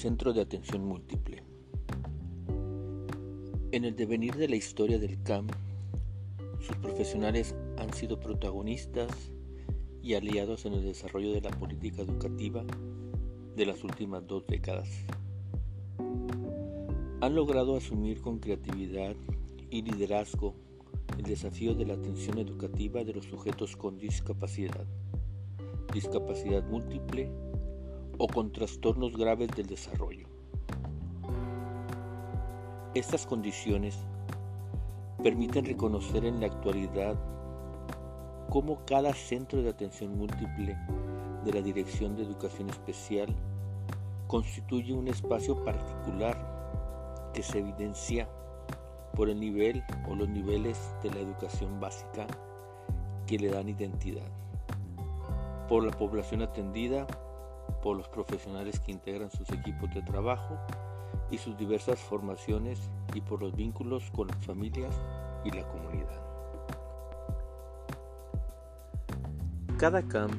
Centro de Atención Múltiple. En el devenir de la historia del CAM, sus profesionales han sido protagonistas y aliados en el desarrollo de la política educativa de las últimas dos décadas. Han logrado asumir con creatividad y liderazgo el desafío de la atención educativa de los sujetos con discapacidad, discapacidad múltiple o con trastornos graves del desarrollo. Estas condiciones permiten reconocer en la actualidad cómo cada centro de atención múltiple de la Dirección de Educación Especial constituye un espacio particular que se evidencia por el nivel o los niveles de la educación básica que le dan identidad, por la población atendida por los profesionales que integran sus equipos de trabajo y sus diversas formaciones y por los vínculos con las familias y la comunidad. Cada CAM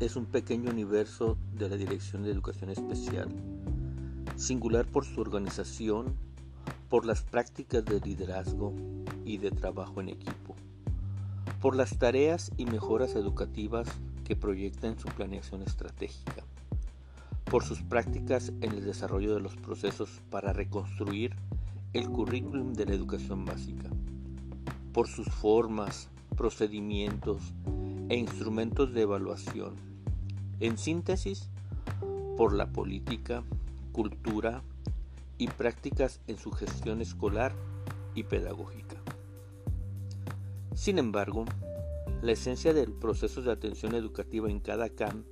es un pequeño universo de la Dirección de Educación Especial, singular por su organización, por las prácticas de liderazgo y de trabajo en equipo, por las tareas y mejoras educativas que proyecta en su planeación estratégica por sus prácticas en el desarrollo de los procesos para reconstruir el currículum de la educación básica, por sus formas, procedimientos e instrumentos de evaluación. En síntesis, por la política, cultura y prácticas en su gestión escolar y pedagógica. Sin embargo, la esencia del proceso de atención educativa en cada CAM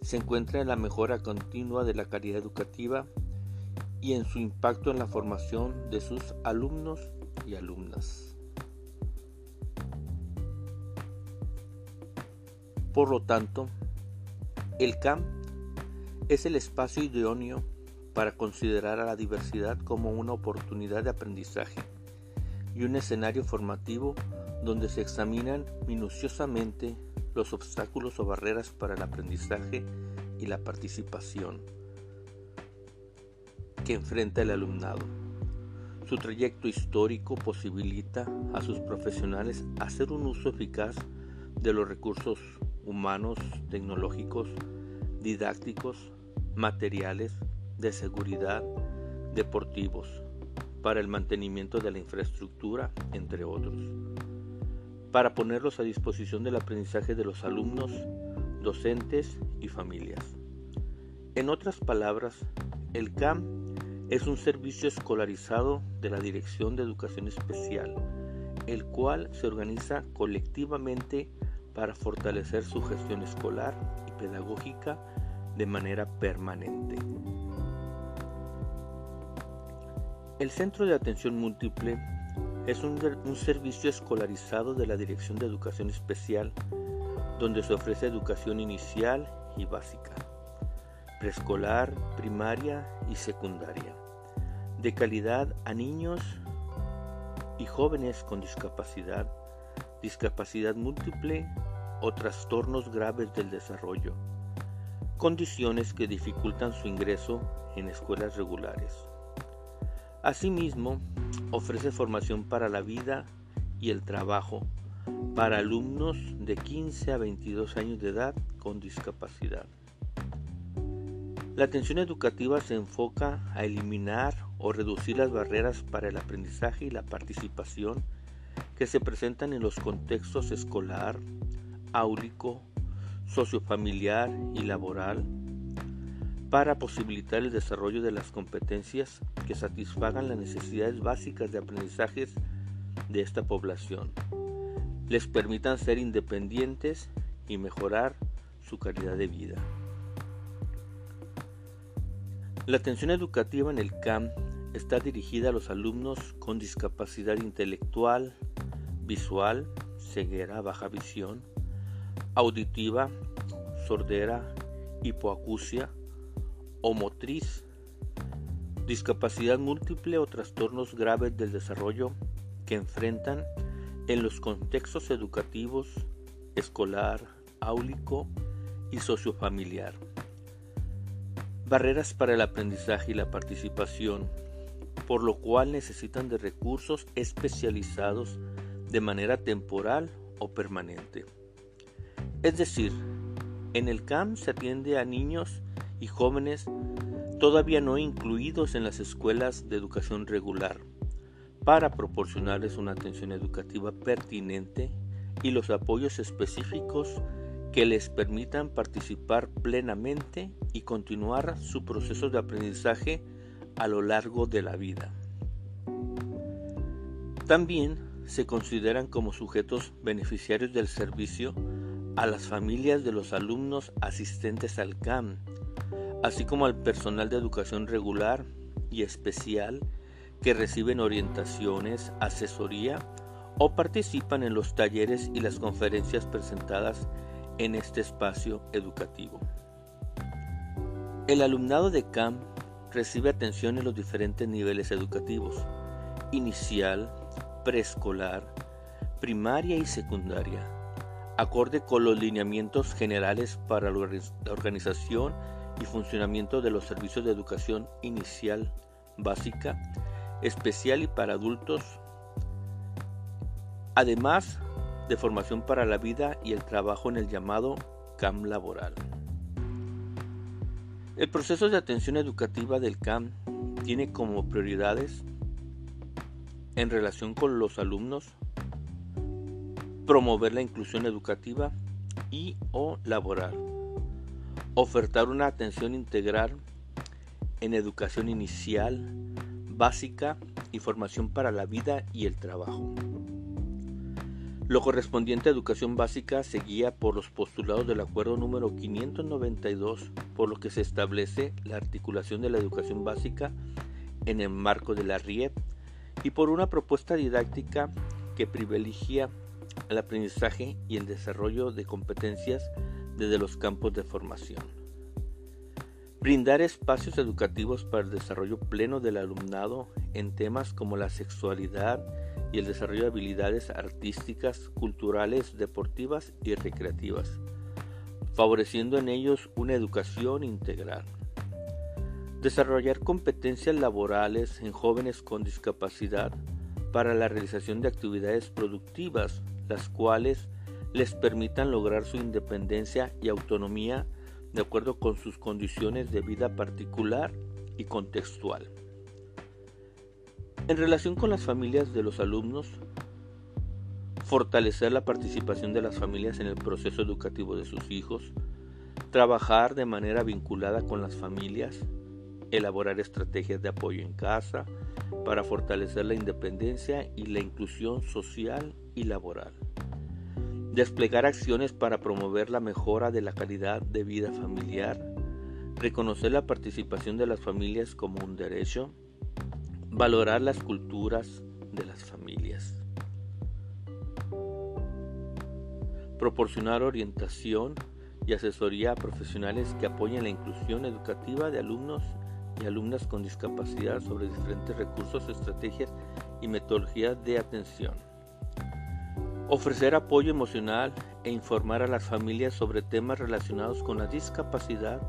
se encuentra en la mejora continua de la calidad educativa y en su impacto en la formación de sus alumnos y alumnas. Por lo tanto, el CAM es el espacio idóneo para considerar a la diversidad como una oportunidad de aprendizaje y un escenario formativo donde se examinan minuciosamente los obstáculos o barreras para el aprendizaje y la participación que enfrenta el alumnado. Su trayecto histórico posibilita a sus profesionales hacer un uso eficaz de los recursos humanos, tecnológicos, didácticos, materiales, de seguridad, deportivos, para el mantenimiento de la infraestructura, entre otros para ponerlos a disposición del aprendizaje de los alumnos, docentes y familias. En otras palabras, el CAM es un servicio escolarizado de la Dirección de Educación Especial, el cual se organiza colectivamente para fortalecer su gestión escolar y pedagógica de manera permanente. El Centro de Atención Múltiple es un, servicio escolarizado de la Dirección de Educación Especial donde se ofrece educación inicial y básica, preescolar, primaria y secundaria, de calidad a niños y jóvenes con discapacidad, discapacidad múltiple o trastornos graves del desarrollo, condiciones que dificultan su ingreso en escuelas regulares. Asimismo, ofrece formación para la vida y el trabajo para alumnos de 15 a 22 años de edad con discapacidad. La atención educativa se enfoca a eliminar o reducir las barreras para el aprendizaje y la participación que se presentan en los contextos escolar, áulico, sociofamiliar y laboral para posibilitar el desarrollo de las competencias que satisfagan las necesidades básicas de aprendizajes de esta población, les permitan ser independientes y mejorar su calidad de vida. La atención educativa en el CAM está dirigida a los alumnos con discapacidad intelectual, visual, ceguera, baja visión, auditiva, sordera, hipoacusia, o motriz, discapacidad múltiple o trastornos graves del desarrollo que enfrentan en los contextos educativos, escolar, áulico y sociofamiliar. Barreras para el aprendizaje y la participación, por lo cual necesitan de recursos especializados de manera temporal o permanente. Es decir, en el CAM se atiende a niños y jóvenes todavía no incluidos en las escuelas de educación regular para proporcionarles una atención educativa pertinente y los apoyos específicos que les permitan participar plenamente y continuar su proceso de aprendizaje a lo largo de la vida. También se consideran como sujetos beneficiarios del servicio a las familias de los alumnos asistentes al CAM, así como al personal de educación regular y especial que reciben orientaciones, asesoría o participan en los talleres y las conferencias presentadas en este espacio educativo. El alumnado de CAM recibe atención en los diferentes niveles educativos, inicial, preescolar, primaria y secundaria, acorde con los lineamientos generales para la organización y funcionamiento de los servicios de educación inicial, básica, especial y para adultos, además de formación para la vida y el trabajo en el llamado CAM laboral. El proceso de atención educativa del CAM tiene como prioridades en relación con los alumnos promover la inclusión educativa y o laboral, ofertar una atención integral en educación inicial, básica y formación para la vida y el trabajo. Lo correspondiente a educación básica se guía por los postulados del acuerdo número 592, por lo que se establece la articulación de la educación básica en el marco de la RIEP y por una propuesta didáctica que privilegia el aprendizaje y el desarrollo de competencias desde los campos de formación. Brindar espacios educativos para el desarrollo pleno del alumnado en temas como la sexualidad, y el desarrollo de habilidades artísticas, culturales, deportivas y recreativas, favoreciendo en ellos una educación integral. Desarrollar competencias laborales en jóvenes con discapacidad para la realización de actividades productivas, las cuales les permitan lograr su independencia y autonomía de acuerdo con sus condiciones de vida particular y contextual. En relación con las familias de los alumnos, fortalecer la participación de las familias en el proceso educativo de sus hijos, trabajar de manera vinculada con las familias, elaborar estrategias de apoyo en casa para fortalecer la independencia y la inclusión social y laboral. Desplegar acciones para promover la mejora de la calidad de vida familiar. Reconocer la participación de las familias como un derecho Valorar las culturas de las familias. Proporcionar orientación y asesoría a profesionales que apoyen la inclusión educativa de alumnos y alumnas con discapacidad sobre diferentes recursos, estrategias y metodologías de atención. Ofrecer apoyo emocional e informar a las familias sobre temas relacionados con la discapacidad,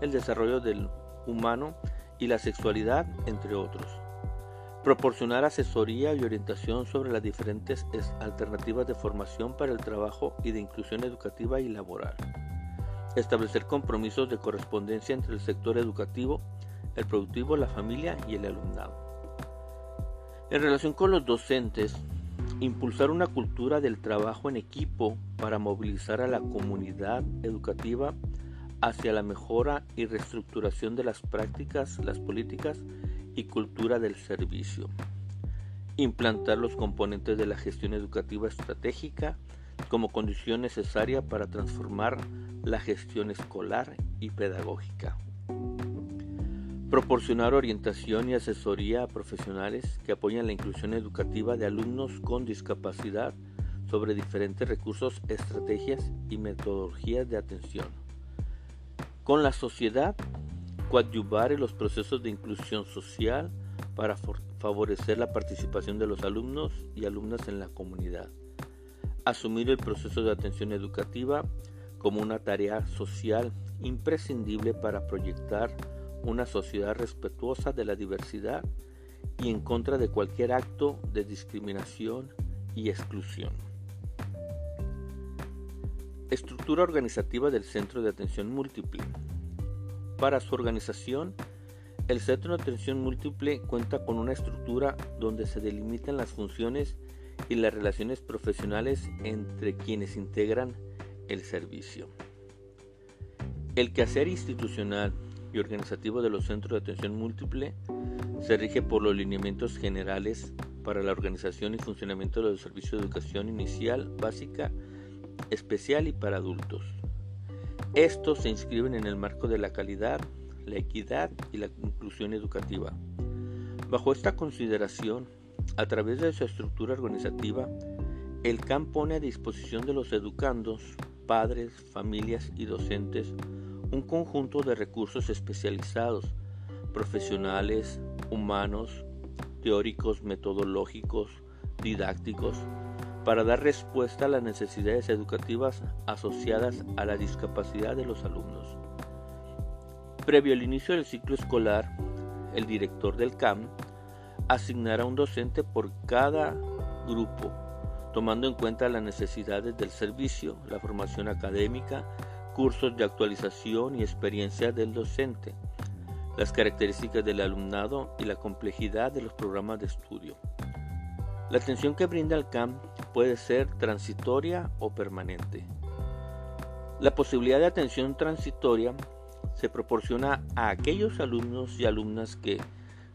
el desarrollo del humano y la sexualidad, entre otros proporcionar asesoría y orientación sobre las diferentes alternativas de formación para el trabajo y de inclusión educativa y laboral, establecer compromisos de correspondencia entre el sector educativo, el productivo, la familia y el alumnado. En relación con los docentes, impulsar una cultura del trabajo en equipo para movilizar a la comunidad educativa hacia la mejora y reestructuración de las prácticas, las políticas y cultura del servicio. Implantar los componentes de la gestión educativa estratégica como condición necesaria para transformar la gestión escolar y pedagógica. Proporcionar orientación y asesoría a profesionales que apoyan la inclusión educativa de alumnos con discapacidad sobre diferentes recursos, estrategias y metodologías de atención. Con la sociedad coadyuvar en los procesos de inclusión social para favorecer la participación de los alumnos y alumnas en la comunidad. Asumir el proceso de atención educativa como una tarea social imprescindible para proyectar una sociedad respetuosa de la diversidad y en contra de cualquier acto de discriminación y exclusión. Estructura organizativa del Centro de Atención Múltiple. Para su organización, el Centro de Atención Múltiple cuenta con una estructura donde se delimitan las funciones y las relaciones profesionales entre quienes integran el servicio. El quehacer institucional y organizativo de los centros de atención múltiple se rige por los lineamientos generales para la organización y funcionamiento de los servicios de educación inicial, básica, especial y para adultos. Estos se inscriben en el marco de la calidad, la equidad y la inclusión educativa. Bajo esta consideración, a través de su estructura organizativa, el CAM pone a disposición de los educandos, padres, familias y docentes un conjunto de recursos especializados, profesionales, humanos, teóricos, metodológicos, didácticos, para dar respuesta a las necesidades educativas asociadas a la discapacidad de los alumnos. Previo al inicio del ciclo escolar, el director del CAM asignará un docente por cada grupo, tomando en cuenta las necesidades del servicio, la formación académica, cursos de actualización y experiencia del docente, las características del alumnado y la complejidad de los programas de estudio. La atención que brinda el CAM puede ser transitoria o permanente. La posibilidad de atención transitoria se proporciona a aquellos alumnos y alumnas que,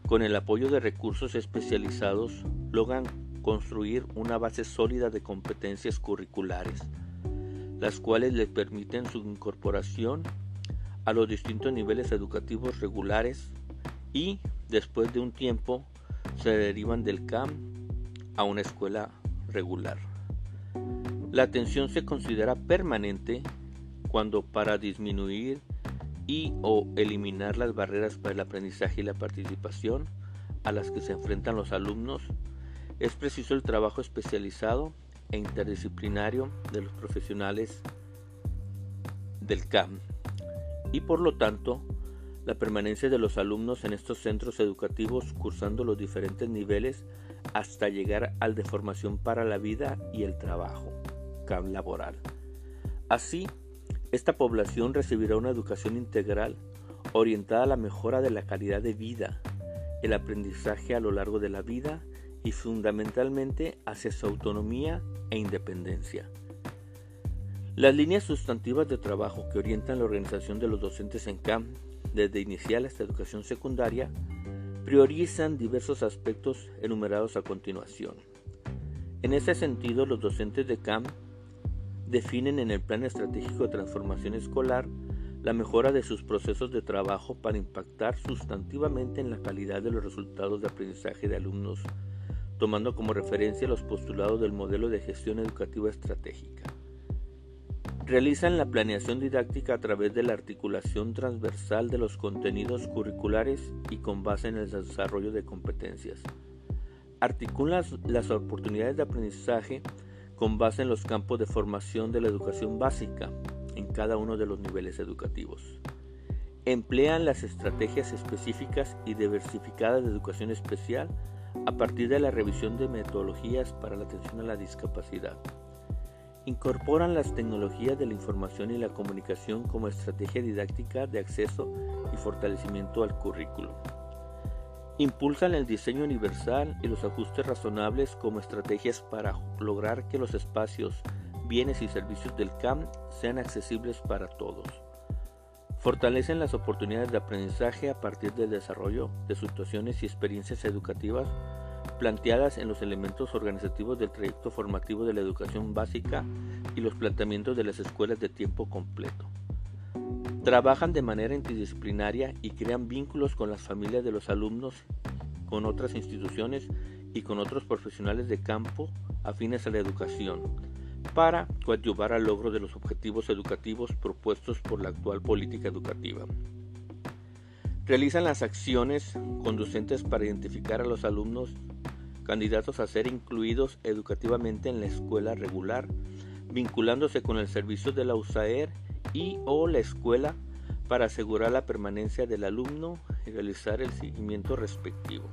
con el apoyo de recursos especializados, logran construir una base sólida de competencias curriculares las cuales les permiten su incorporación a los distintos niveles educativos regulares y después de un tiempo se derivan del CAM a una escuela regular. La atención se considera permanente cuando para disminuir y o eliminar las barreras para el aprendizaje y la participación a las que se enfrentan los alumnos es preciso el trabajo especializado e interdisciplinario de los profesionales del CAM y por lo tanto la permanencia de los alumnos en estos centros educativos cursando los diferentes niveles hasta llegar al de formación para la vida y el trabajo, CAM laboral. Así, esta población recibirá una educación integral orientada a la mejora de la calidad de vida, el aprendizaje a lo largo de la vida y fundamentalmente hacia su autonomía e independencia. Las líneas sustantivas de trabajo que orientan la organización de los docentes en CAM, desde inicial hasta educación secundaria, priorizan diversos aspectos enumerados a continuación. En ese sentido, los docentes de CAM definen en el Plan Estratégico de Transformación Escolar la mejora de sus procesos de trabajo para impactar sustantivamente en la calidad de los resultados de aprendizaje de alumnos tomando como referencia los postulados del modelo de gestión educativa estratégica. Realizan la planeación didáctica a través de la articulación transversal de los contenidos curriculares y con base en el desarrollo de competencias. Articulan las oportunidades de aprendizaje con base en los campos de formación de la educación básica en cada uno de los niveles educativos. Emplean las estrategias específicas y diversificadas de educación especial a partir de la revisión de metodologías para la atención a la discapacidad. Incorporan las tecnologías de la información y la comunicación como estrategia didáctica de acceso y fortalecimiento al currículo. Impulsan el diseño universal y los ajustes razonables como estrategias para lograr que los espacios, bienes y servicios del CAM sean accesibles para todos. Fortalecen las oportunidades de aprendizaje a partir del desarrollo de situaciones y experiencias educativas planteadas en los elementos organizativos del trayecto formativo de la educación básica y los planteamientos de las escuelas de tiempo completo. Trabajan de manera interdisciplinaria y crean vínculos con las familias de los alumnos, con otras instituciones y con otros profesionales de campo afines a la educación, para coadyuvar al logro de los objetivos educativos propuestos por la actual política educativa. Realizan las acciones conducentes para identificar a los alumnos candidatos a ser incluidos educativamente en la escuela regular, vinculándose con el servicio de la USAER y o la escuela para asegurar la permanencia del alumno y realizar el seguimiento respectivo.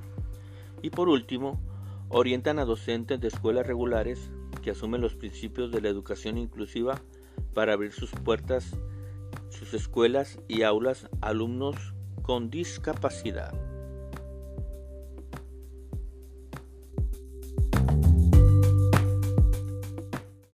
Y por último, orientan a docentes de escuelas regulares que asumen los principios de la educación inclusiva para abrir sus puertas, sus escuelas y aulas a alumnos con discapacidad.